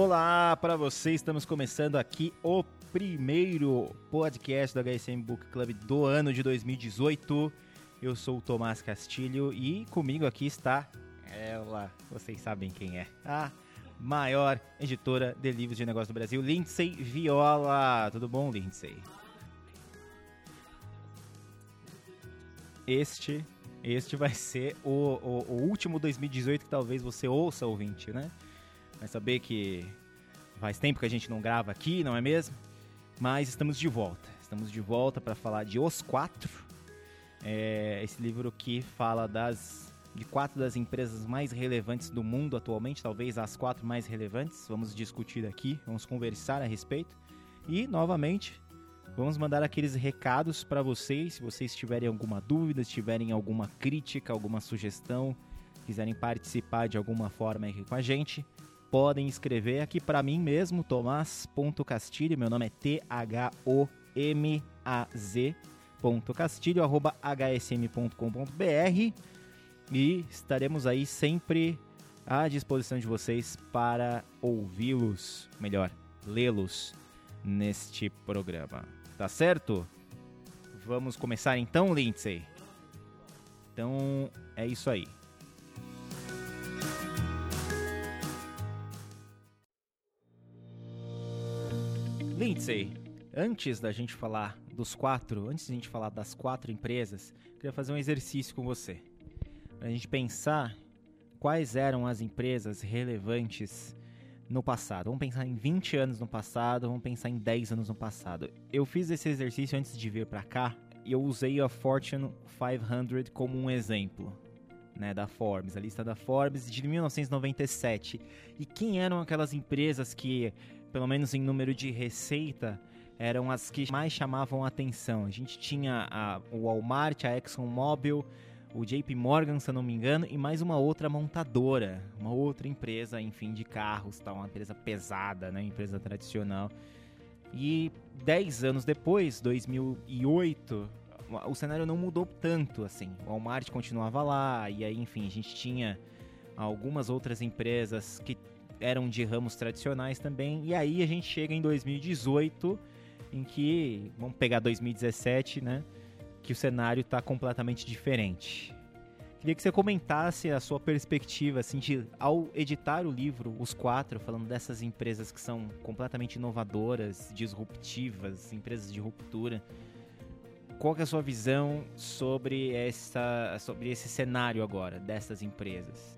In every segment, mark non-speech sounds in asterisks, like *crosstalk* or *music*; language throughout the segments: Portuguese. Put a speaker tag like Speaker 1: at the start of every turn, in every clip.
Speaker 1: Olá para você, estamos começando aqui o primeiro podcast do HSM Book Club do ano de 2018. Eu sou o Tomás Castilho e comigo aqui está ela, vocês sabem quem é, a maior editora de livros de negócio do Brasil, Lindsay Viola. Tudo bom, Lindsay? Este, este vai ser o, o, o último 2018 que talvez você ouça, ouvinte, né? Vai saber que faz tempo que a gente não grava aqui, não é mesmo? Mas estamos de volta. Estamos de volta para falar de Os Quatro. É esse livro que fala das de quatro das empresas mais relevantes do mundo atualmente, talvez as quatro mais relevantes. Vamos discutir aqui, vamos conversar a respeito. E, novamente, vamos mandar aqueles recados para vocês. Se vocês tiverem alguma dúvida, se tiverem alguma crítica, alguma sugestão, quiserem participar de alguma forma aqui com a gente, podem escrever aqui para mim mesmo, tomás.castilho, meu nome é T-H-O-M-A-Z. Castilho, arroba hsm.com.br e estaremos aí sempre à disposição de vocês para ouvi-los, melhor, lê-los neste programa. Tá certo? Vamos começar então, Lindsay? Então é isso aí. Lindsay, antes da gente falar dos quatro, antes da gente falar das quatro empresas, queria fazer um exercício com você. Pra gente pensar quais eram as empresas relevantes no passado. Vamos pensar em 20 anos no passado, vamos pensar em 10 anos no passado. Eu fiz esse exercício antes de vir para cá e eu usei a Fortune 500 como um exemplo. Né, da Forbes, a lista da Forbes de 1997. E quem eram aquelas empresas que pelo menos em número de receita, eram as que mais chamavam a atenção. A gente tinha a, o Walmart, a ExxonMobil, o JP Morgan, se eu não me engano, e mais uma outra montadora, uma outra empresa, enfim, de carros, tal, uma empresa pesada, né, empresa tradicional. E 10 anos depois, 2008, o cenário não mudou tanto assim. O Walmart continuava lá, e aí, enfim, a gente tinha algumas outras empresas que eram de ramos tradicionais também. E aí a gente chega em 2018, em que, vamos pegar 2017, né? Que o cenário está completamente diferente. Queria que você comentasse a sua perspectiva, assim, de, ao editar o livro, Os Quatro, falando dessas empresas que são completamente inovadoras, disruptivas, empresas de ruptura. Qual é a sua visão sobre, essa, sobre esse cenário agora, dessas empresas?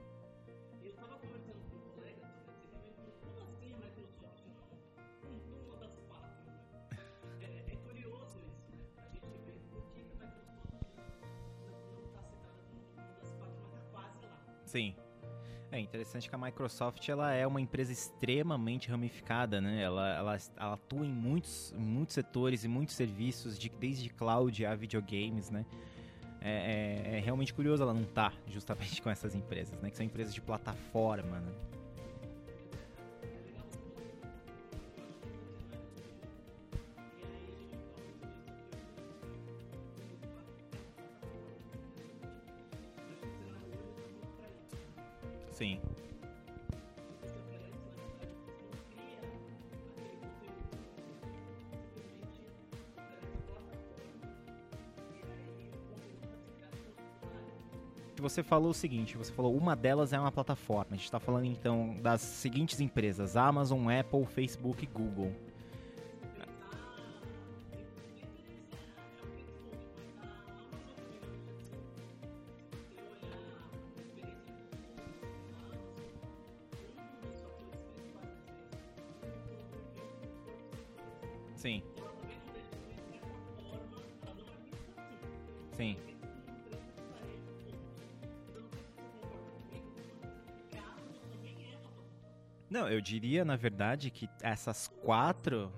Speaker 1: Sim. É interessante que a Microsoft ela é uma empresa extremamente ramificada, né? Ela, ela, ela atua em muitos, muitos setores e muitos serviços, de, desde cloud a videogames, né? é, é, é, realmente curioso ela não tá justamente *laughs* com essas empresas, né? Que são empresas de plataforma, né? Que você falou o seguinte, você falou uma delas é uma plataforma. A gente está falando então das seguintes empresas: Amazon, Apple, Facebook e Google. Eu diria, na verdade, que essas quatro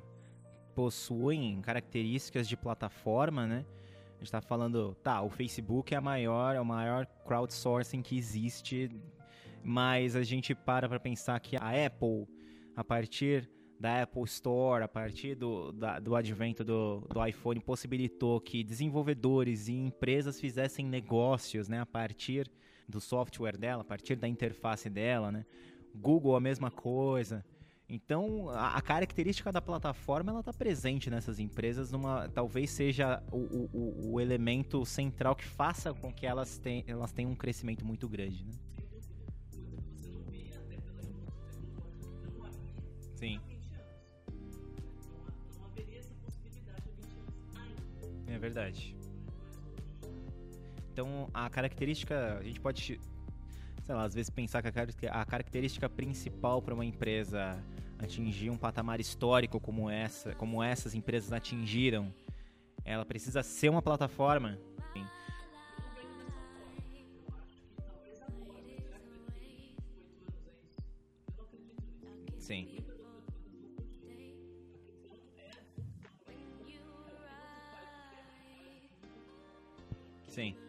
Speaker 1: possuem características de plataforma, né? A gente está falando, tá, o Facebook é a maior, é o maior crowdsourcing que existe, mas a gente para para pensar que a Apple, a partir da Apple Store, a partir do, da, do advento do, do iPhone, possibilitou que desenvolvedores e empresas fizessem negócios né, a partir do software dela, a partir da interface dela. Né? Google, a mesma coisa. Então, a, característica da plataforma ela está presente nessas empresas, numa, talvez seja o, o, o, elemento central que faça com que elas, ten, elas tenham um crescimento muito grande. Né? Sim. É verdade. Então, a característica, a gente pode, sei lá, às vezes pensar que a característica principal para uma empresa atingir um patamar histórico como essa, como essas empresas atingiram, ela precisa ser uma plataforma. Sim. Sim.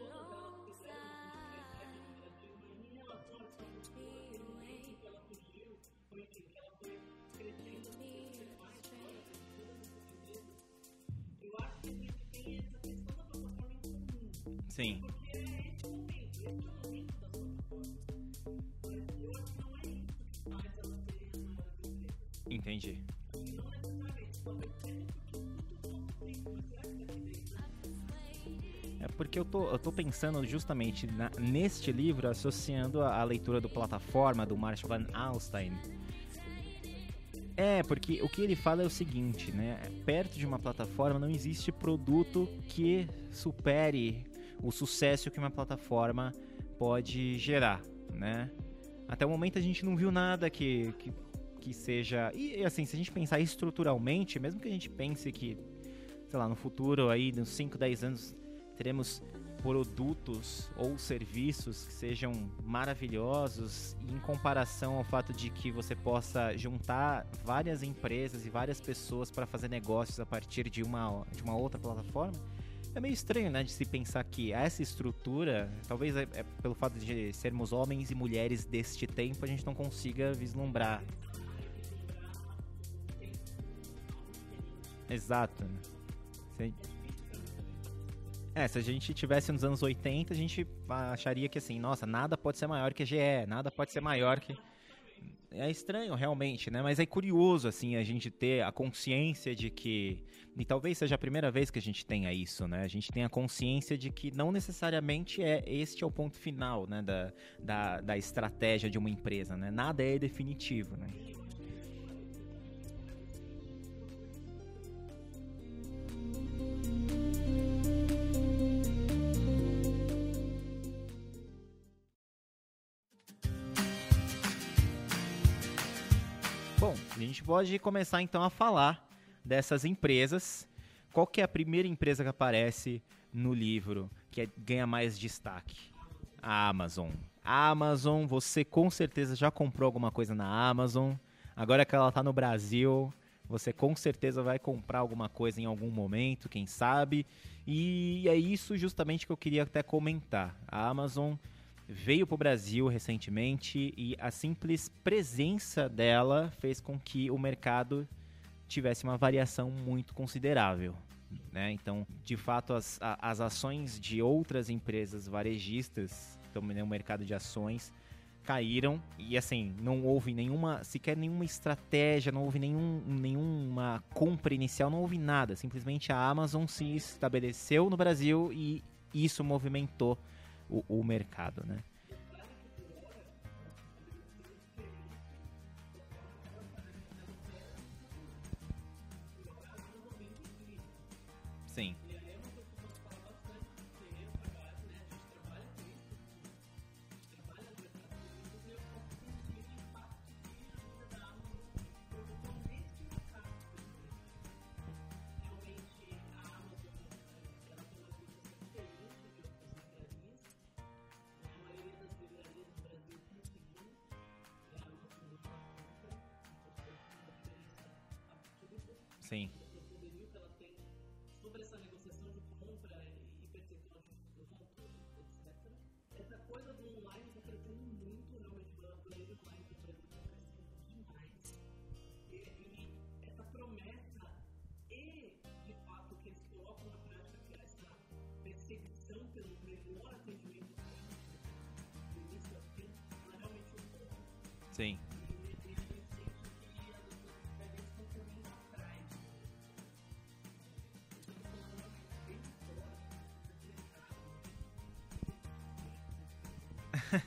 Speaker 1: Pensando justamente na, neste livro, associando a, a, leitura do Plataforma, do Marshall Van Alstein. É, porque o que ele fala é o seguinte, né? Perto de uma plataforma não existe produto que supere o sucesso que uma plataforma pode gerar, né? Até o momento a gente não viu nada que, que, que seja... E assim, se a gente pensar estruturalmente, mesmo que a gente pense que, sei lá, no futuro aí, nos 5, 10 anos teremos produtos ou serviços que sejam maravilhosos em comparação ao fato de que você possa juntar várias empresas e várias pessoas para fazer negócios a partir de uma, de uma outra plataforma. É meio estranho, né, de se pensar que essa estrutura, talvez é, é pelo fato de sermos homens e mulheres deste tempo, a gente não consiga vislumbrar. Exato. Né? É, se a gente tivesse nos anos 80, a gente acharia que assim, nossa, nada pode ser maior que a GE, nada pode ser maior que. É estranho, realmente, né? Mas é curioso, assim, a gente ter a consciência de que. E talvez seja a primeira vez que a gente tenha isso, né? A gente tem a consciência de que não necessariamente é este é o ponto final, né? Da, da, da estratégia de uma empresa, né? Nada é definitivo, né? Gente pode começar então a falar dessas empresas. Qual que é a primeira empresa que aparece no livro que é, ganha mais destaque? A Amazon. A Amazon, você com certeza já comprou alguma coisa na Amazon. Agora que ela está no Brasil, você com certeza vai comprar alguma coisa em algum momento, quem sabe. E é isso justamente que eu queria até comentar. A Amazon veio para o Brasil recentemente e a simples presença dela fez com que o mercado tivesse uma variação muito considerável. Né? Então, de fato, as, as ações de outras empresas varejistas, também no mercado de ações, caíram e assim, não houve nenhuma, sequer nenhuma estratégia, não houve nenhum, nenhuma compra inicial, não houve nada. Simplesmente a Amazon se estabeleceu no Brasil e isso movimentou
Speaker 2: o, o mercado, né?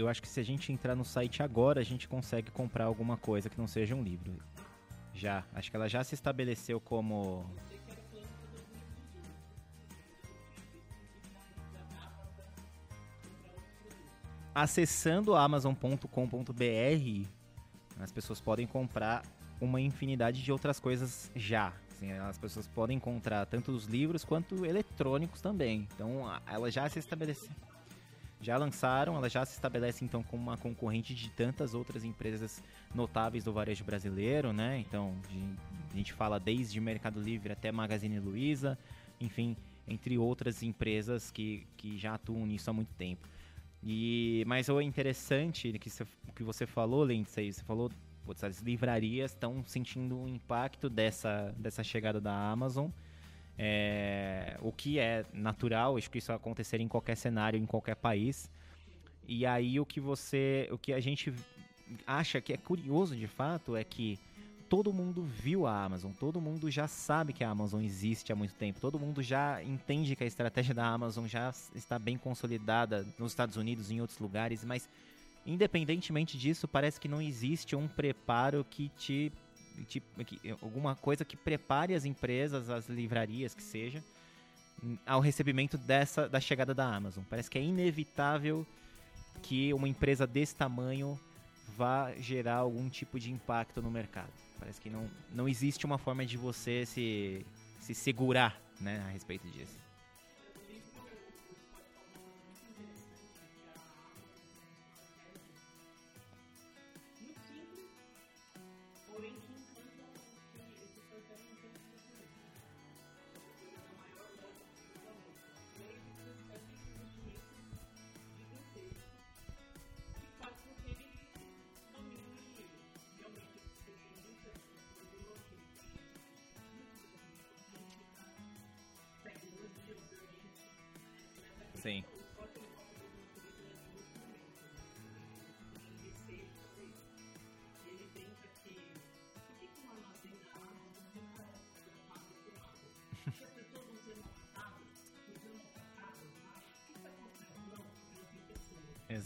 Speaker 1: Eu
Speaker 2: acho que se a gente entrar no site agora, a gente consegue comprar alguma coisa que não seja um livro. Já. Acho que ela já se estabeleceu como. Acessando amazon.com.br, as pessoas podem comprar uma infinidade de outras coisas já. Assim, as pessoas podem encontrar tanto os livros quanto eletrônicos também. Então, ela já se estabeleceu já lançaram, ela já se estabelece então como uma concorrente de tantas outras empresas notáveis do varejo brasileiro, né? Então, a gente fala desde Mercado Livre até Magazine Luiza, enfim, entre outras empresas que, que já atuam nisso há muito tempo. E, mas o interessante que você, que você falou, Lindsay, você falou, putz, as livrarias estão sentindo o impacto dessa, dessa chegada da Amazon. É, o que é natural, acho que isso acontecer em qualquer cenário, em qualquer país. E aí o que você, o que a gente acha que é curioso de fato é que todo mundo viu a Amazon, todo mundo já sabe que a Amazon existe há muito tempo, todo mundo já entende que a estratégia da Amazon já está bem consolidada nos Estados Unidos e em outros lugares, mas independentemente disso, parece que não existe um preparo que te tipo, que- alguma coisa que prepare as empresas, as livrarias que seja, n- ao recebimento dessa da chegada da Amazon. Parece que é inevitável que uma empresa desse tamanho vá gerar algum tipo de impacto no mercado. Parece que não, não existe uma forma de você se, se segurar né, a respeito disso.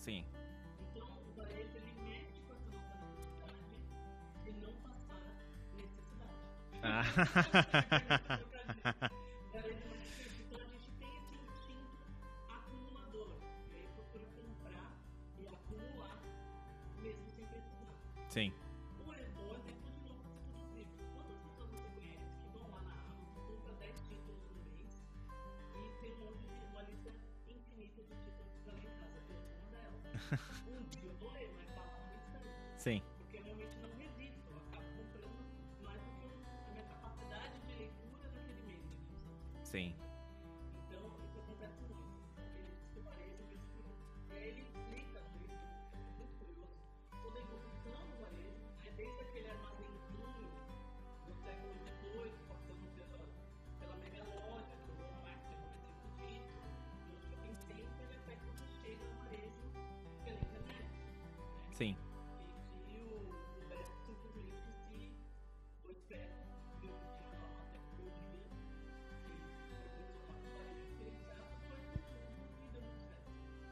Speaker 2: Sim.
Speaker 1: Então, o varejo ele mexe com
Speaker 2: essa de não passar necessidade.
Speaker 1: Ah. *laughs* *laughs*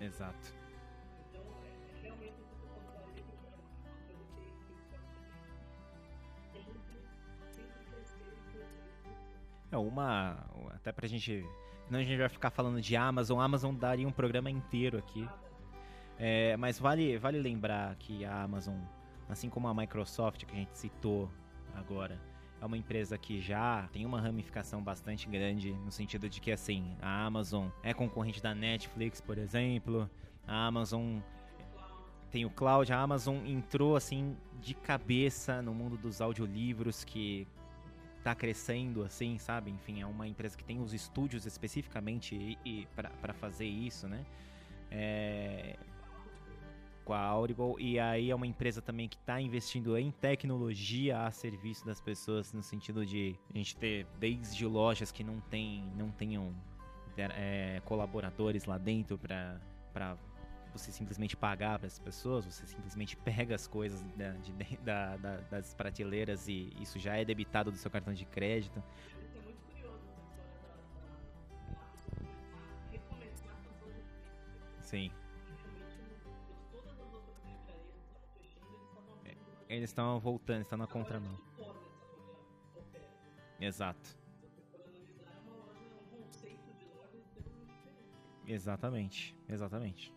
Speaker 1: Exato. É, uma. Até pra gente. Senão a gente vai ficar falando de Amazon. Amazon daria um programa inteiro aqui. É, mas vale, vale lembrar que a Amazon, assim como a Microsoft que a gente citou agora, é uma empresa que já tem uma ramificação bastante grande no sentido de que assim, a Amazon é concorrente da Netflix, por exemplo. A Amazon tem o cloud, a Amazon entrou assim de cabeça no mundo dos audiolivros que tá crescendo assim, sabe? Enfim, é uma empresa que tem os estúdios especificamente e, e para fazer isso, né? É, com a Audible e aí é uma empresa também que está investindo em tecnologia a serviço das pessoas no sentido de a gente ter desde lojas que não tem não tenham é, colaboradores lá dentro para você simplesmente pagar para as pessoas, você simplesmente *laughs* pega as coisas da, de, da, da, das prateleiras e isso já é debitado do seu cartão de crédito.
Speaker 2: Isso eles
Speaker 1: estão voltando, estão na contramão. Exato. Exatamente, exatamente.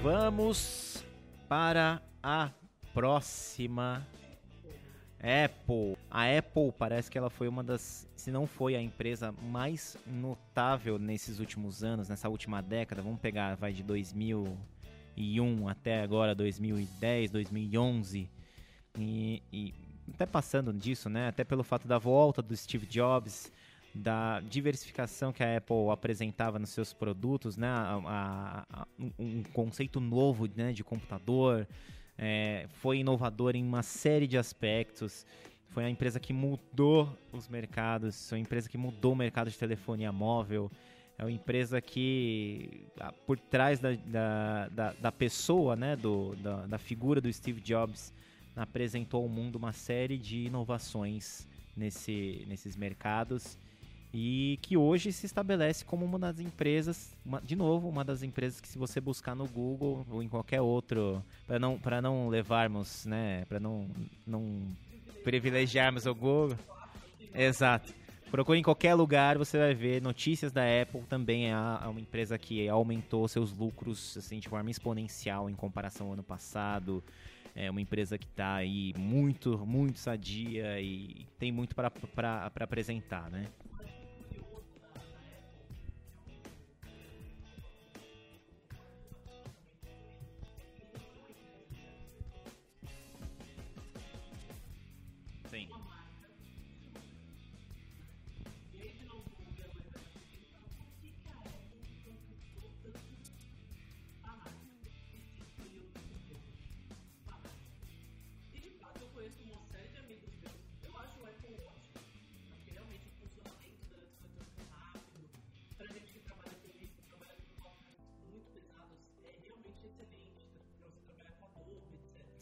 Speaker 1: Vamos para a próxima Apple. A Apple parece que ela foi uma das, se não foi a empresa mais notável nesses últimos anos, nessa última década. Vamos pegar, vai de 2001 até agora 2010, 2011 e, e até passando disso, né? Até pelo fato da volta do Steve Jobs, da diversificação que a Apple apresentava nos seus produtos, né? A- a- a- um, conceito novo né, de computador, é, foi inovador em uma série de aspectos. Foi a empresa que mudou os mercados, foi a empresa que mudou o mercado de telefonia móvel. É uma empresa que, por trás da, da, da, da pessoa, né, do, da, da figura do Steve Jobs, apresentou ao mundo uma série de inovações nesse, nesses mercados e que hoje se estabelece como uma das empresas, uma- de novo, uma das empresas que se você buscar no Google ou em qualquer outro, para não para não levarmos, né, para não não privilegiarmos o Google. Exato. Procure em qualquer lugar, você vai ver notícias da Apple também é é uma empresa que aumentou seus lucros assim de forma exponencial em comparação ao ano passado. É uma empresa que está aí muito, muito sadia e tem muito para apresentar, né?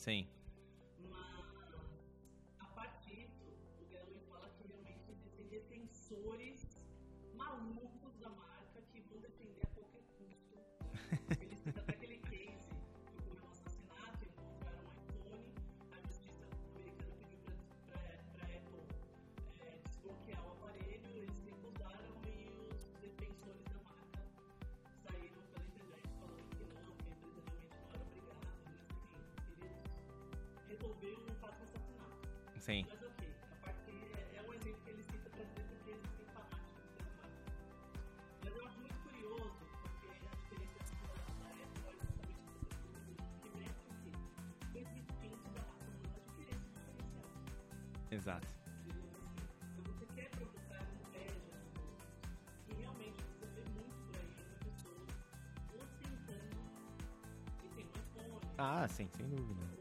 Speaker 1: Sim. Sim.
Speaker 2: Mas a é, um exemplo que ele cita para dizer marca. Mas eu acho muito curioso, porque a diferença que.
Speaker 1: Exato.
Speaker 2: Se você quer provocar inveja e realmente você vê muito por aí as pessoas ostentando que tem um iPhone.
Speaker 1: Ah, sim, sem dúvida.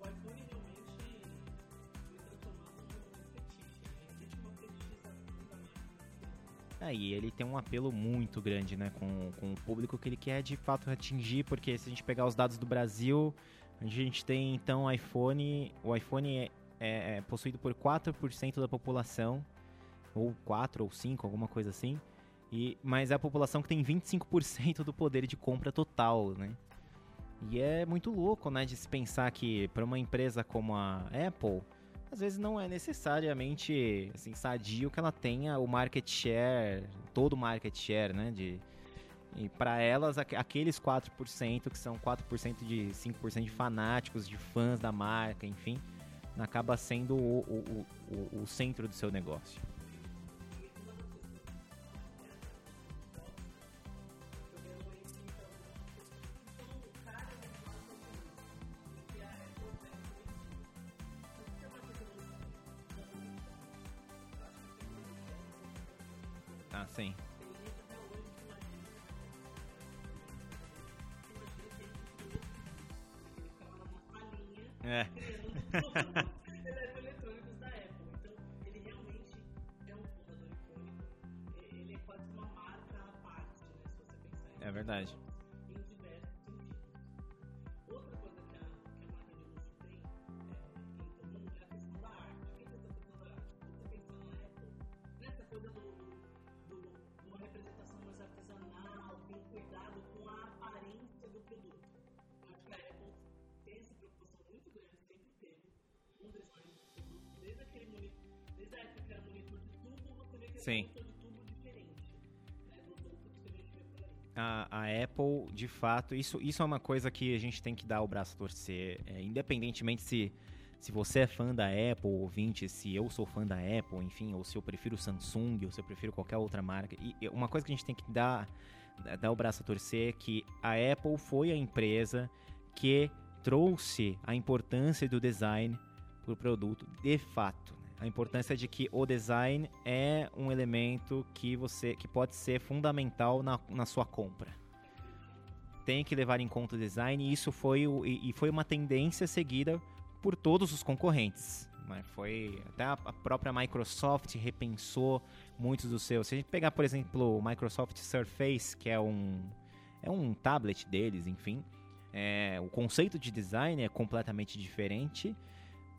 Speaker 1: É, e ele tem um apelo muito grande, né, com, com o público que ele quer de fato atingir, porque se a gente pegar os dados do Brasil, a gente tem então iPhone, o iPhone é, é- é possuído por 4% da população, ou 4 ou 5, alguma coisa assim, e, mas é a população que tem 25% do poder de compra total, né? E é muito louco, né, de se pensar que para uma empresa como a Apple, às vezes não é necessariamente assim, sadio que ela tenha o market share, todo o market share, né? De, e para elas, aque- aqueles 4%, que são 4% de 5% de fanáticos, de fãs da marca, enfim, acaba sendo o, o, o, o centro do seu negócio.
Speaker 2: Desde aquele monitor, desde a época que era monitor de tubo, você vê que
Speaker 1: Sim.
Speaker 2: é monitor de tubo diferente né, que a gente vê por aí.
Speaker 1: a, a Apple, de fato, isso, isso é uma coisa que a gente tem que dar o braço a torcer. É, independentemente se, se você é fã da Apple, ouvinte, se eu sou fã da Apple, enfim, ou se eu prefiro Samsung, ou se eu prefiro qualquer outra marca. E uma coisa que a gente tem que dar, dar o braço a torcer é que a Apple foi a empresa que trouxe a importância do design o produto de fato. né? A importância de que o design é um elemento que você que pode ser fundamental na, na sua compra. Tem que levar em conta o design e isso foi, o, e, e foi uma tendência seguida por todos os concorrentes. Mas foi até a, a própria Microsoft repensou muitos dos seus. Se a gente pegar, por exemplo, o Microsoft Surface, que é um é um tablet deles, enfim, é, o conceito de design é completamente diferente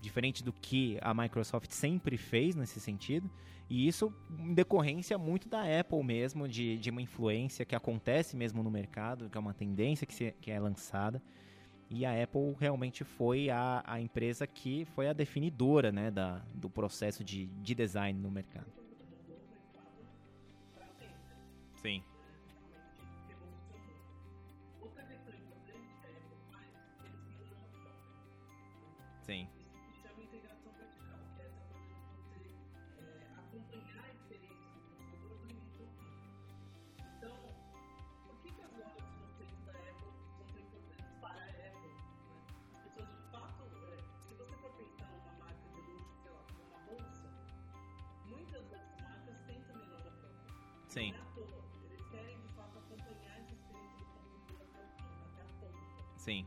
Speaker 1: diferente do que a Microsoft sempre fez nesse sentido, e isso em decorrência muito da Apple mesmo, de, de uma influência que acontece mesmo no mercado, que é uma tendência que, se, que é lançada, e a Apple realmente foi a, a empresa que foi a definidora né, da, do processo de, de design no mercado. Sim.
Speaker 2: Outra experiência do consumidor do início ao fim. Então, por que, que as lojas no centro da Apple são tão importantes para a Apple? Né? As pessoas, de fato, é, se você for pensar numa marca de luxo, sei lá, uma bolsa, muitas dessas marcas têm também loja própria.
Speaker 1: Sim.
Speaker 2: Não é à toa. Eles querem, de fato, acompanhar essa experiência do consumidor até o fim, até a ponta.
Speaker 1: Sim.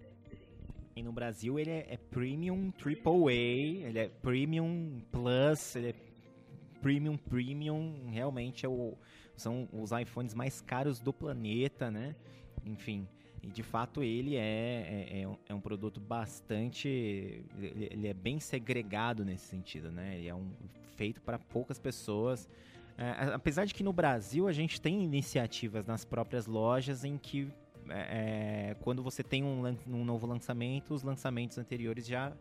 Speaker 2: é diferente.
Speaker 1: E no Brasil ele é, é Premium Triple A, ele é Premium Plus, ele é Premium Premium, realmente é o, são os iPhones mais caros do planeta, né? Enfim, e de fato ele é, é, é um, é produto bastante, ele, é bem segregado nesse sentido, né? Ele é um feito para poucas pessoas. É, apesar de que no Brasil a gente tem iniciativas nas próprias lojas em que é, é, quando você tem um, um novo lançamento, os lançamentos anteriores já,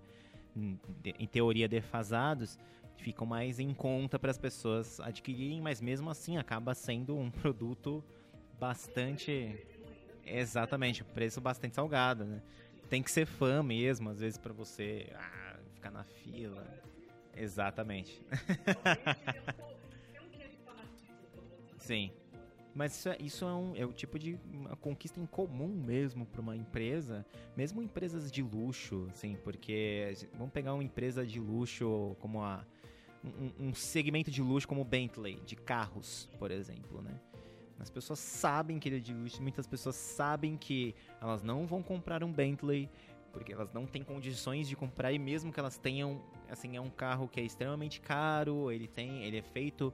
Speaker 1: de- em teoria, defasados, ficam mais em conta para as pessoas adquirirem, mas mesmo assim acaba sendo um produto bastante. Exatamente, preço bastante salgado, né? Tem que ser fã mesmo, às vezes, para você ah, ficar na fila. Exatamente. *laughs* Sim. Mas isso, é, isso é, um, é o tipo de conquista incomum mesmo para uma empresa, mesmo empresas de luxo, assim, porque vamos pegar uma empresa de luxo como a um, um segmento de luxo como o Bentley, de carros, por exemplo, né? As pessoas sabem que ele é de luxo, muitas pessoas sabem que elas não vão comprar um Bentley porque elas não têm condições de comprar e mesmo que elas tenham, assim, é um carro que é extremamente caro, ele tem, ele é feito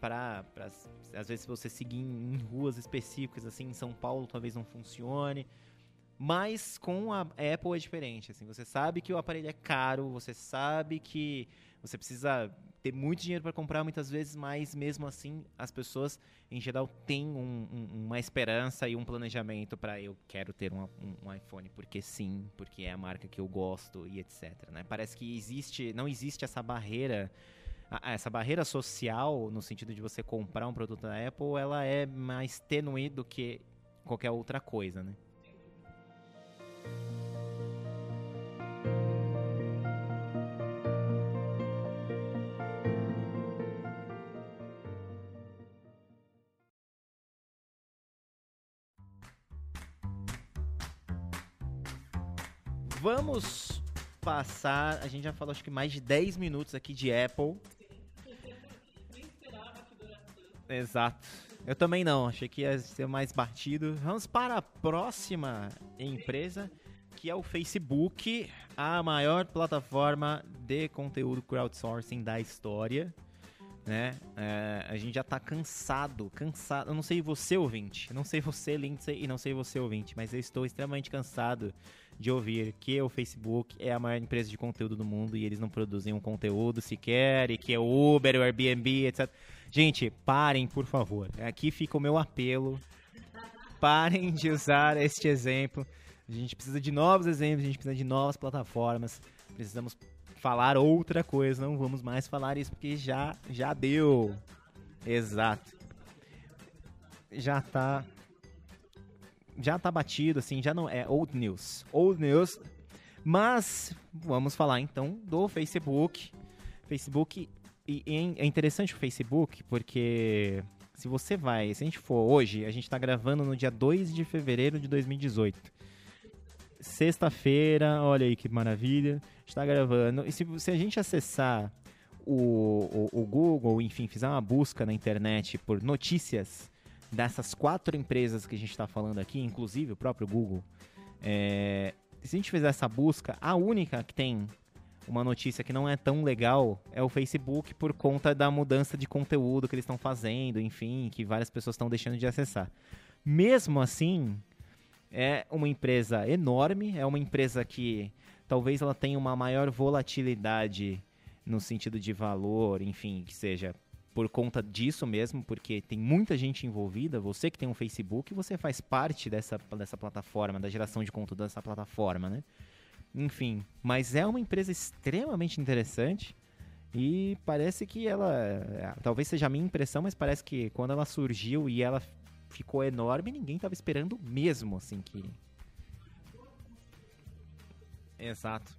Speaker 1: para às vezes você seguir em, em ruas específicas assim em São Paulo talvez não funcione mas com a Apple é diferente assim você sabe que o aparelho é caro você sabe que você precisa ter muito dinheiro para comprar muitas vezes mas mesmo assim as pessoas em geral têm um- um- uma esperança e um planejamento para eu quero ter um, um- iPhone porque sim porque é a marca que eu gosto e etc né parece que existe não existe essa barreira essa barreira social, no sentido de você comprar um produto da Apple, ela é mais tênue do que qualquer outra coisa, né? Vamos passar, a gente já falou acho que mais de 10 minutos aqui de Apple. Exato. Eu também não, achei que ia ser mais batido. Vamos para a próxima empresa, que é o Facebook, a maior plataforma de conteúdo crowdsourcing da história. Né? É, a gente já tá cansado, cansado. Eu não sei você, ouvinte, eu não sei você, Lindsay, e não sei você, ouvinte, mas eu estou extremamente cansado de ouvir que o Facebook é a maior empresa de conteúdo do mundo e eles não produzem um conteúdo sequer, e que é o Uber, o Airbnb, etc. Gente, parem, por favor. Aqui fica o meu apelo. Parem de usar este exemplo. A gente precisa de novos exemplos, a gente precisa de novas plataformas. Precisamos falar outra coisa, não vamos mais falar isso porque já já deu. Exato. Já tá já tá batido assim, já não é old news. Old news. Mas vamos falar então do Facebook. Facebook e, e é interessante o Facebook porque se você vai, se a gente for hoje, a gente tá gravando no dia 2 de fevereiro de 2018. Sexta-feira, olha aí que maravilha, está gravando. E se, se a gente acessar o, o, o Google, enfim, fizer uma busca na internet por notícias dessas quatro empresas que a gente está falando aqui, inclusive o próprio Google, é, se a gente fizer essa busca, a única que tem uma notícia que não é tão legal é o Facebook por conta da mudança de conteúdo que eles estão fazendo, enfim, que várias pessoas estão deixando de acessar. Mesmo assim, é uma empresa enorme, é uma empresa que talvez ela tenha uma maior volatilidade no sentido de valor, enfim, que seja por conta disso mesmo, porque tem muita gente envolvida. Você que tem um Facebook, você faz parte dessa, dessa plataforma, da geração de conteúdo dessa plataforma, né? Enfim, mas é uma empresa extremamente interessante e parece que ela, é, talvez seja a minha impressão, mas parece que quando ela surgiu e ela ficou enorme, ninguém estava esperando mesmo, assim, que... Exato.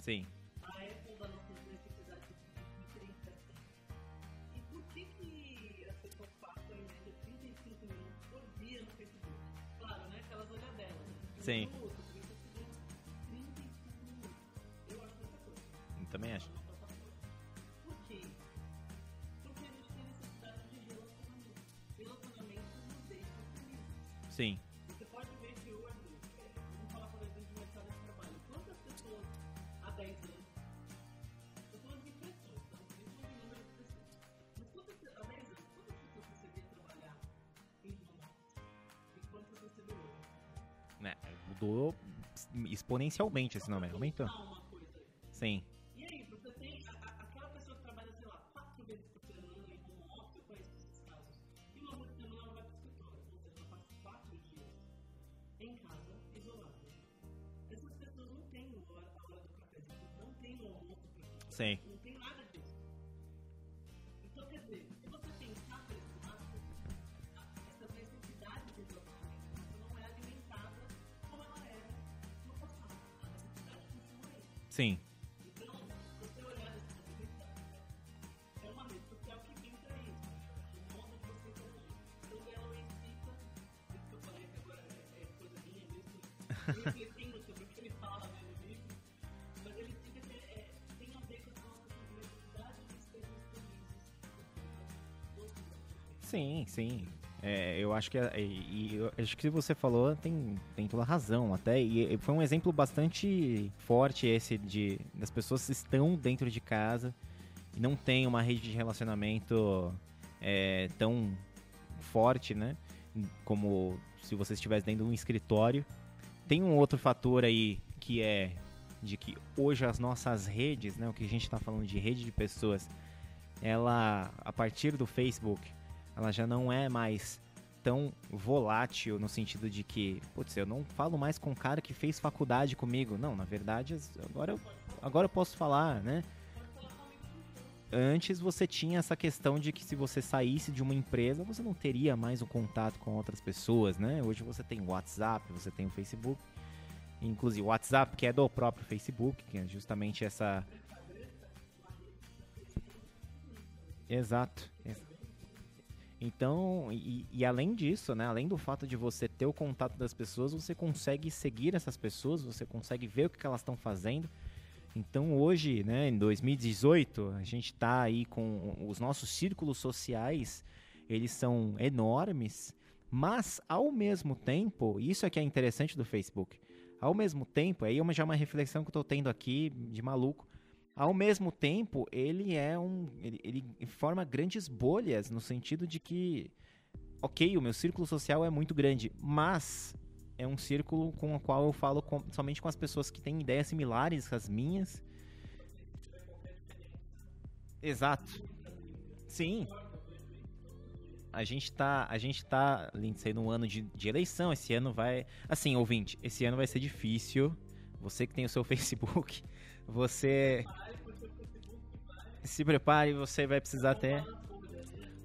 Speaker 1: Sim. Sim.
Speaker 2: minuto, 30 segundos, 35 minutos. Eu
Speaker 1: também acho.
Speaker 2: Por
Speaker 1: mudou exponencialmente esse
Speaker 2: coisa aí.
Speaker 1: Sim. Sim.
Speaker 2: É, eu
Speaker 1: acho que e, e eu acho que você falou tem, tem toda razão até e foi um exemplo bastante forte esse de das pessoas estão dentro de casa e não tem uma rede de relacionamento é, tão forte, né? Como se você estivesse dentro de um escritório. Tem um outro fator aí que é de que hoje as nossas redes, né, o que a gente está falando de rede de pessoas, ela a partir do Facebook ela já não é mais tão volátil no sentido de que, putz, eu não falo mais com um cara que fez faculdade comigo. Não, na verdade, agora eu, agora eu posso falar, né? Antes você tinha essa questão de que se você saísse de uma empresa, você não teria mais um contato com outras pessoas, né? Hoje você tem o WhatsApp, você tem o Facebook. Inclusive o WhatsApp, que é do próprio Facebook, que é justamente essa. Exato. ex- Então, e, e além disso, né, além do fato de você ter o contato das pessoas, você consegue seguir essas pessoas, você consegue ver o que elas estão fazendo. Então, hoje, né, em 2018, a gente está aí com os nossos círculos sociais, eles são enormes, mas ao mesmo tempo, isso é que é interessante do Facebook. Ao mesmo tempo, aí é uma, já uma reflexão que eu tô tendo aqui de maluco. Ao mesmo tempo, ele é um. Ele, ele forma grandes bolhas no sentido de que. Ok, o meu círculo social é muito grande, mas é um círculo com o qual eu falo com- somente com as pessoas que têm ideias similares às minhas. Exato. Sim. A gente tá, a gente tá, Lindsay, num ano de, de eleição. Esse ano vai. Assim, ouvinte, esse ano vai ser difícil. Você que tem o seu *laughs* Facebook, você. Se prepare, você vai precisar ter.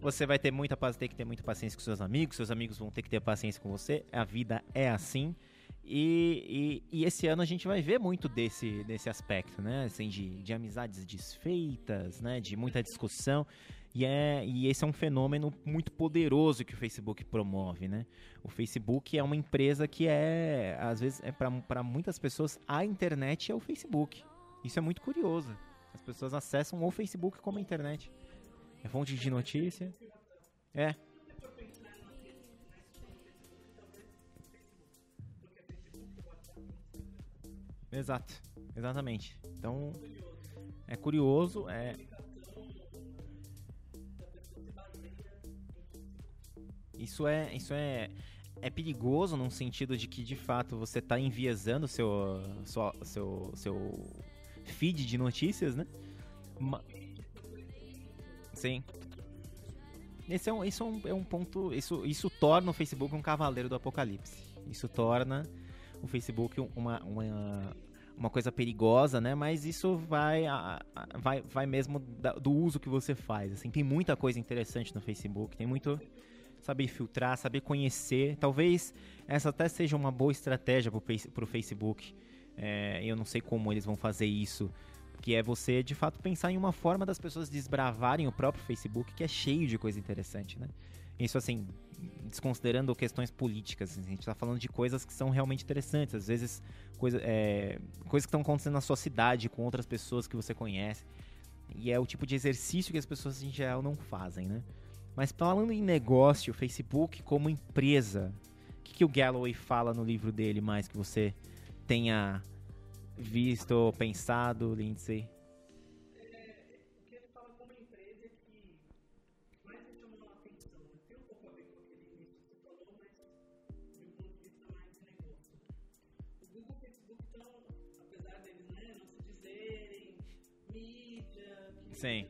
Speaker 1: Você vai ter muita paz, ter que ter muita paciência com seus amigos, seus amigos vão ter que ter paciência com você. A vida é assim. E, e, e esse ano a gente vai ver muito desse, desse aspecto, né? Assim, de, de amizades desfeitas, né? De muita discussão. E, é, e esse é um fenômeno muito poderoso que o Facebook promove, né? O Facebook é uma empresa que é, às vezes, é para muitas pessoas, a internet é o Facebook. Isso é muito curioso. As pessoas acessam o Facebook como a internet. É fonte de notícia. É. Exato, exatamente. Então, é curioso, é. Isso é, isso é, é perigoso num sentido de que de fato você está enviesando seu, sua, seu, seu feed de notícias, né? Ma- Sim. Esse é um, isso é um, é um ponto. Isso, isso torna o Facebook um cavaleiro do apocalipse. Isso torna o Facebook uma, uma, uma coisa perigosa, né? Mas isso vai, a, a, vai, vai mesmo da, do uso que você faz. Assim, tem muita coisa interessante no Facebook, tem muito saber filtrar, saber conhecer. Talvez essa até seja uma boa estratégia para o Facebook. É, eu não sei como eles vão fazer isso, que é você de fato pensar em uma forma das pessoas desbravarem o próprio Facebook, que é cheio de coisa interessante, né? Isso assim, desconsiderando questões políticas, assim, a gente está falando de coisas que são realmente interessantes, às vezes coisa, é, coisas que estão acontecendo na sua cidade com outras pessoas que você conhece. E é o tipo de exercício que as pessoas em geral não fazem, né? Mas falando em negócio, Facebook como empresa, o que, que o Galloway fala no livro dele mais que você tenha visto, pensado, Lindsay? Sim.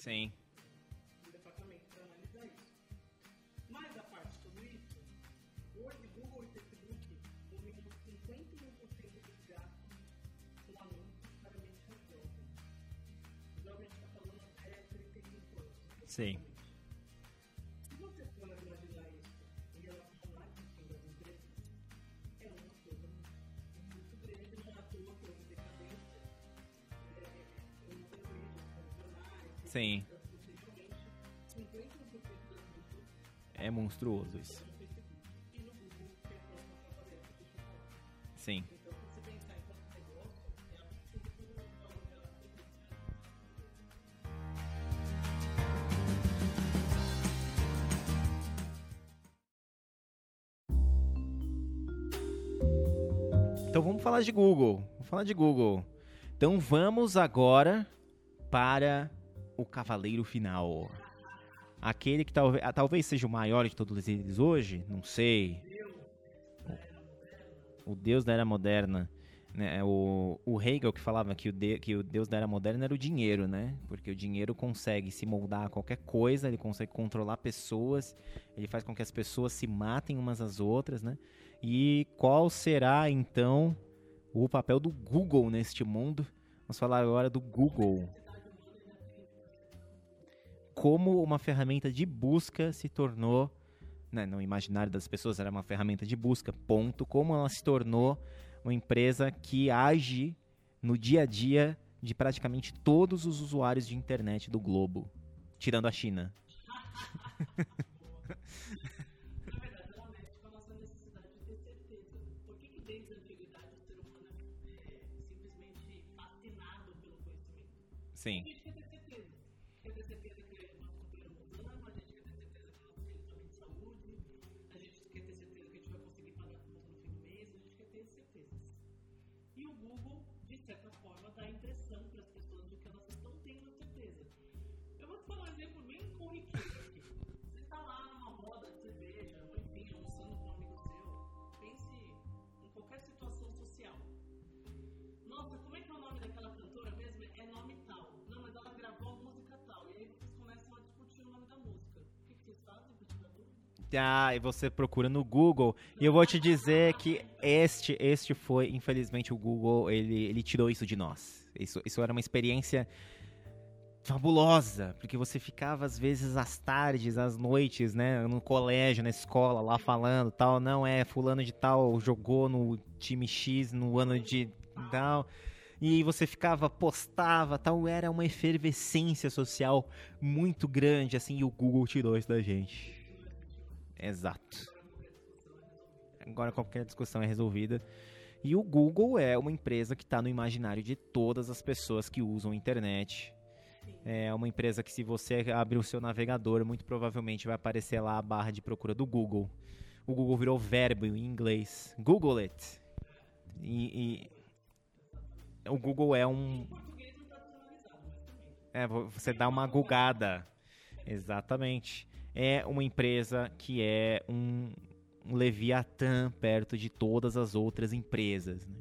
Speaker 1: Sim.
Speaker 2: do departamento para analisar isso. Mas, a parte de tudo isso, hoje Google e Facebook dominam 51% dos gastos com anúncios pagamentos retorno. Geralmente está falando até 35 anos.
Speaker 1: Sim.
Speaker 2: É absurdo o valor dela
Speaker 1: Então vamos falar de Google. Vamos falar de Google. Então vamos agora para o cavaleiro final. Aquele que talvez, ah, talvez seja o maior de todos eles hoje, não sei. O Deus da Era Moderna. Né? O, o Hegel que falava que o, de- que o Deus da Era Moderna era o dinheiro, né? Porque o dinheiro consegue se moldar a qualquer coisa, ele consegue controlar pessoas, ele faz com que as pessoas se matem umas às outras, né? E qual será então o papel do Google neste mundo? Vamos falar agora do Google. Como uma ferramenta de busca se tornou, né, no imaginário das pessoas era uma ferramenta de busca, ponto. Como ela se tornou uma empresa que age no dia a dia de praticamente todos os usuários de internet do globo, tirando a China. *laughs*
Speaker 2: Na
Speaker 1: Ah, e você procura no Google. E eu vou te dizer que este, este foi, infelizmente, o Google, ele, ele tirou isso de nós. Isso, isso era uma experiência fabulosa, porque você ficava às vezes às tardes, às noites, né, no colégio, na escola, lá falando, tal, não é fulano de tal jogou no time X no ano de tal. E você ficava, postava, tal, era uma efervescência social muito grande, assim, e o Google tirou isso da gente. Exato. Agora qualquer discussão é resolvida. E o Google é uma empresa que está no imaginário de todas as pessoas que usam a internet. É uma empresa que, se você abrir o seu navegador, muito provavelmente vai aparecer lá a barra de procura do Google. O Google virou verbo em inglês. Google it. E, e- o Google é um. É, vo- você dá uma gugada. Exatamente. É uma empresa que é um, um Leviatã perto de todas as outras empresas. Né?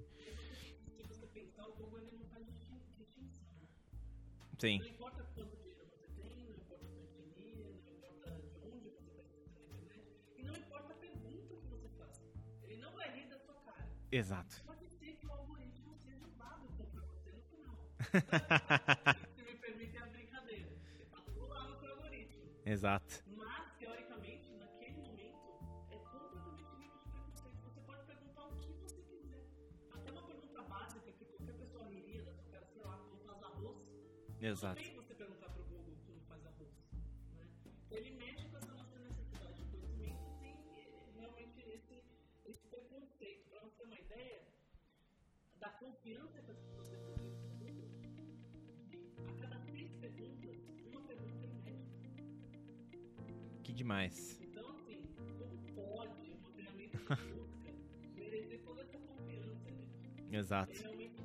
Speaker 1: Sim,
Speaker 2: Não importa quanto dinheiro você tem, não importa sua etnia, não importa de onde você está assistindo na internet, e não importa a pergunta que você faz. Ele não vai rir da sua cara.
Speaker 1: exato.
Speaker 2: Pode ser que o algoritmo seja usado contra você no final. Se me permitem a brincadeira. Você passou lá no seu algoritmo.
Speaker 1: Exato. Exato.
Speaker 2: Tem você perguntar pro Google como faz arroz. Né? Ele mexe com essa nossa necessidade de conhecimento sem realmente esse, esse preconceito. Para você ter uma ideia da confiança que as pessoas depositam no Google, a cada seis perguntas, uma pergunta é inédita.
Speaker 1: Que demais.
Speaker 2: Então, assim, como pode uma ferramenta *laughs* de busca merecer toda essa confiança? Né?
Speaker 1: Exato.
Speaker 2: É realmente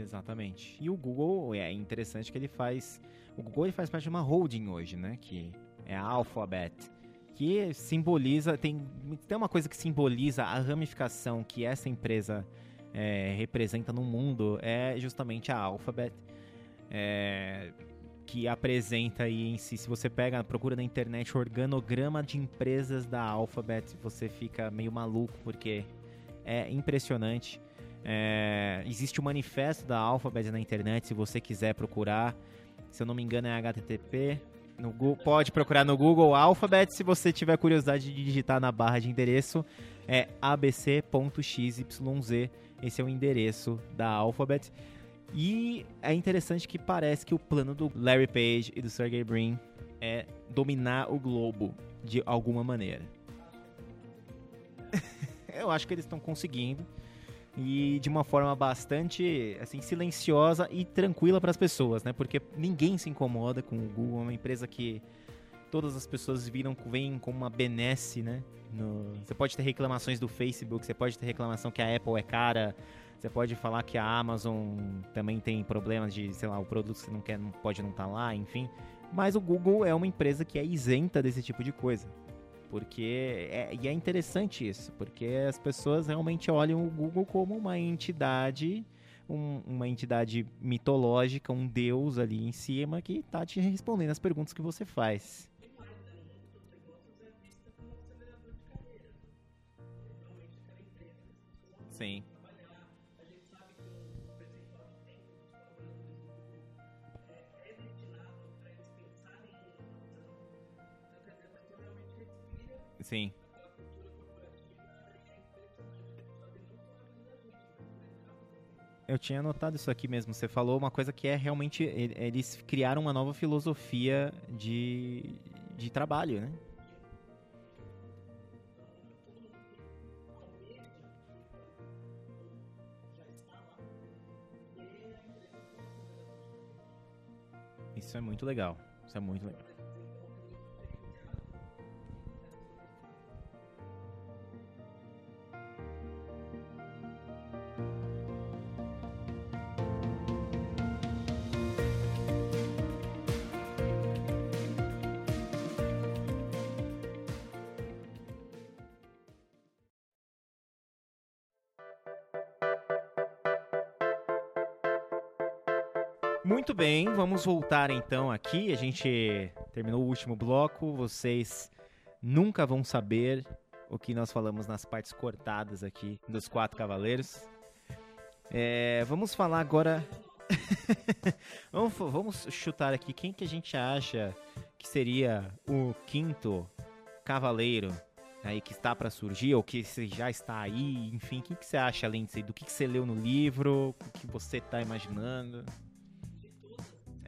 Speaker 1: Exatamente. E o Google é interessante que ele faz. O Google ele faz parte de uma holding hoje, né? Que é a Alphabet. Que simboliza. Tem, tem uma coisa que simboliza a ramificação que essa empresa é, representa no mundo. É justamente a Alphabet. é, que apresenta aí em si. Se você pega, procura na internet organograma de empresas da Alphabet, você fica meio maluco, porque é impressionante. É, existe o manifesto da Alphabet na internet, se você quiser procurar. Se eu não me engano, é HTTP. No Gu- pode procurar no Google Alphabet. Se você tiver curiosidade de digitar na barra de endereço, é abc.xyz. Esse é o endereço da Alphabet. E é interessante que parece que o plano do Larry Page e do Sergey Brin é dominar o globo de alguma maneira. *laughs* Eu acho que eles estão conseguindo e de uma forma bastante assim silenciosa e tranquila para as pessoas, né? Porque ninguém se incomoda com o Google, é uma empresa que todas as pessoas viram veem como uma benesse, né? No- você pode ter reclamações do Facebook, você pode ter reclamação que a Apple é cara, você pode falar que a Amazon também tem problemas de, sei lá, o produto que você não quer não pode não estar lá, enfim. Mas o Google é uma empresa que é isenta desse tipo de coisa. Porque é, e é interessante isso, porque as pessoas realmente olham o Google como uma entidade, um- uma entidade mitológica, um deus ali em cima que tá te respondendo as perguntas que você faz.
Speaker 2: E também.
Speaker 1: eu tinha notado isso aqui mesmo. Você falou uma coisa que é realmente. Eles criaram uma nova filosofia de, de trabalho, né? Isso é muito legal. Isso é muito legal. Bem, vamos voltar então aqui. A gente terminou o último bloco. Vocês nunca vão saber o que nós falamos nas partes cortadas aqui dos quatro cavaleiros. É, vamos falar agora. *laughs* vamos, vamos chutar aqui quem que a gente acha que seria o quinto cavaleiro aí que está para surgir ou que já está aí, enfim, o que, que você acha, Lindsay? Do que, que você leu no livro? O que você está imaginando?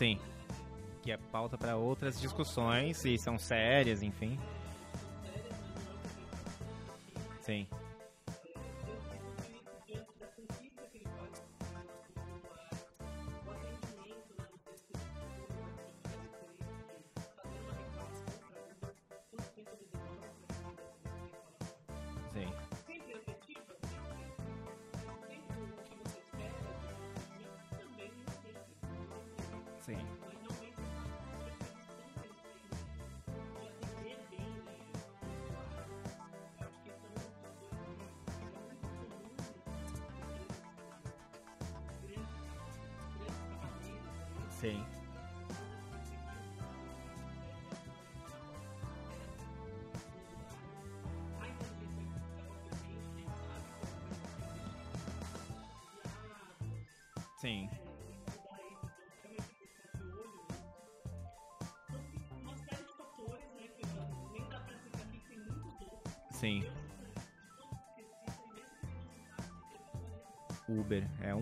Speaker 1: Sim. Que é pauta para outras discussões, e são sérias, enfim. Sim.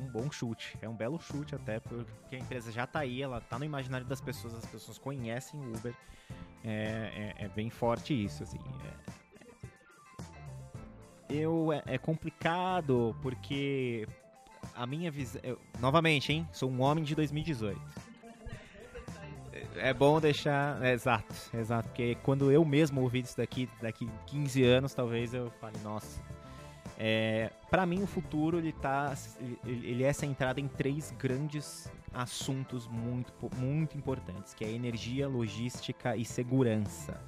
Speaker 1: Bom chute, é um belo chute até, porque a empresa já tá aí, ela tá no imaginário das pessoas, as pessoas conhecem o Uber, é, é, é bem forte isso, assim. é- Eu, é, é complicado, porque a minha visão... Novamente, hein, sou um homem de 2018. É bom deixar. é, exato, exato. Porque quando eu mesmo ouvir isso daqui, daqui 15 anos, talvez eu fale, nossa. É, para mim, o futuro ele tá, ele é centrado em três grandes assuntos muito, muito importantes, que é energia, logística e segurança.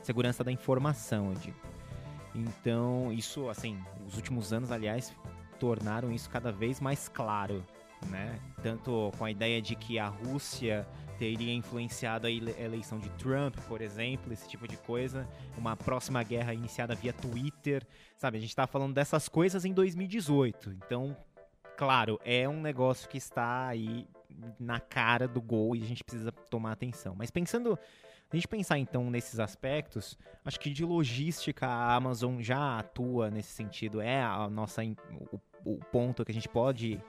Speaker 1: Segurança da informação, eu digo. Então, isso, assim, os últimos anos, aliás, tornaram isso cada vez mais claro, né? Tanto com a ideia de que a Rússia teria influenciado a ele- eleição de Trump, por exemplo, esse tipo de coisa, uma próxima guerra iniciada via Twitter, sabe? A gente tá falando dessas coisas em 2018. Então, claro, é um negócio que está aí na cara do gol e a gente precisa tomar atenção. Mas pensando, a gente pensar então nesses aspectos, acho que de logística a Amazon já atua nesse sentido, é a nossa o, o ponto que a gente pode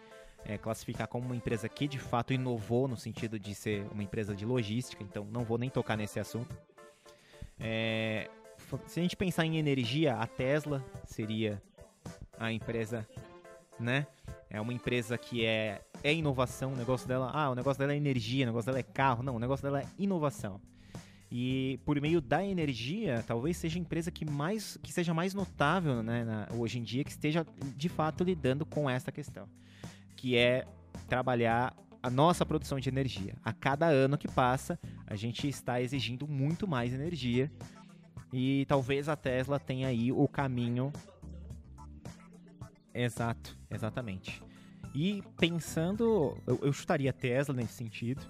Speaker 1: é, classificar como uma empresa que de fato inovou no sentido de ser uma empresa de logística, então não vou nem tocar nesse assunto. É, se a gente pensar em energia, a Tesla seria a empresa, né? É uma empresa que é, é inovação, o negócio dela, ah, o negócio dela é energia, o negócio dela é carro, não, o negócio dela é inovação. E por meio da energia, talvez seja a empresa que mais que seja mais notável né, na- hoje em dia, que esteja de fato lidando com essa questão, que é trabalhar a nossa produção de energia. A cada ano que passa, a gente está exigindo muito mais energia e talvez a Tesla tenha aí o caminho exato, exatamente. E pensando, eu, eu chutaria Tesla nesse sentido.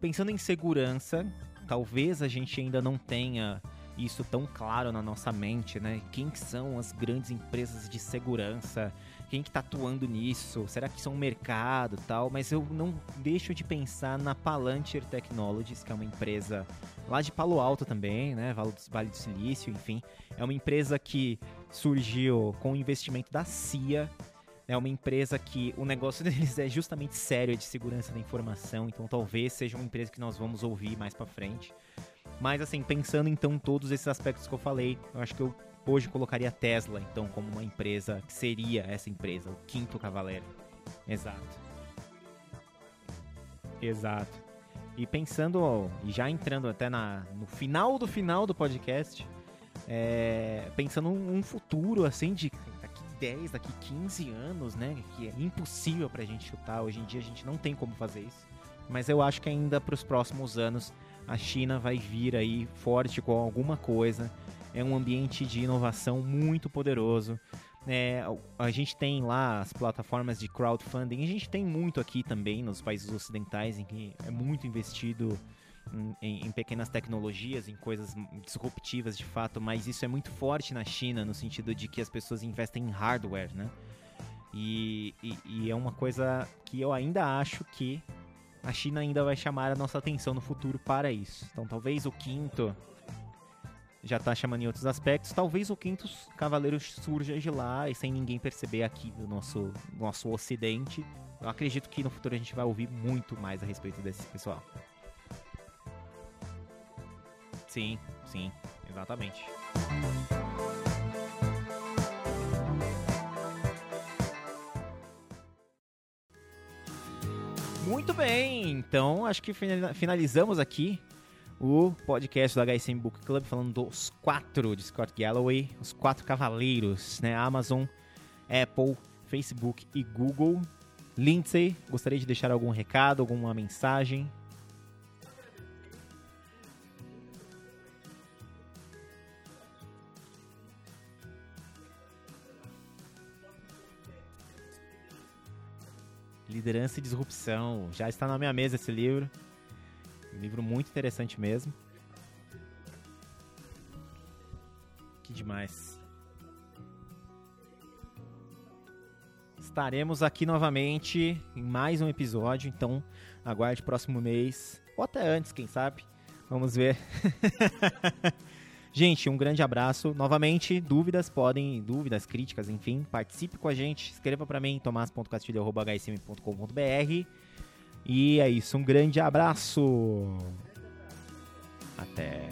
Speaker 1: Pensando em segurança, talvez a gente ainda não tenha isso tão claro na nossa mente, né? Quem que são as grandes empresas de segurança? Quem que tá atuando nisso? Será que isso é um mercado tal? Mas eu não deixo de pensar na Palantir Technologies, que é uma empresa lá de Palo Alto também, né? Vale do, Silício, enfim. É uma empresa que surgiu com o investimento da CIA. É uma empresa que o negócio *laughs* deles é justamente sério, de segurança da informação, então talvez seja uma empresa que nós vamos ouvir mais pra frente. Mas assim, pensando então todos esses aspectos que eu falei, eu acho que eu hoje colocaria Tesla então como uma empresa que seria essa empresa, o quinto cavaleiro. Exato. Exato. E pensando, e já entrando até na, no final do final do podcast, é, pensando um futuro assim de daqui 10, daqui 15 anos, né? Que é impossível pra gente chutar. Hoje em dia a gente não tem como fazer isso. Mas eu acho que ainda para os próximos anos a China vai vir aí forte com alguma coisa. É um ambiente de inovação muito poderoso. É, a gente tem lá as plataformas de crowdfunding, a gente tem muito aqui também nos países ocidentais em que é muito investido em, em- em pequenas tecnologias, em coisas disruptivas de fato, mas isso é muito forte na China no sentido de que as pessoas investem em hardware, né? E, e- e é uma coisa que eu ainda acho que a China ainda vai chamar a nossa atenção no futuro para isso. Então talvez o quinto já tá chamando em outros aspectos. Talvez o quinto cavaleiro surja de lá e sem ninguém perceber aqui do nosso, nosso ocidente. Eu acredito que no futuro a gente vai ouvir muito mais a respeito desse pessoal. Sim, sim, exatamente. Muito bem, então acho que finalizamos aqui o podcast do HSM Book Club falando dos quatro de Scott Galloway, os quatro cavaleiros, né? Amazon, Apple, Facebook e Google. Lindsay, gostaria de deixar algum recado, alguma mensagem? Liderança e Disrupção. Já está na minha mesa esse livro. Livro muito interessante mesmo. Que demais. Estaremos aqui novamente em mais um episódio, então aguarde próximo mês, ou até antes, quem sabe. Vamos ver. *laughs* Gente, um grande abraço. Novamente, dúvidas podem, dúvidas, críticas, enfim, participe com a gente. Escreva para mim, tomás.castilho.hsm.com.br. E é isso, um grande abraço. Até.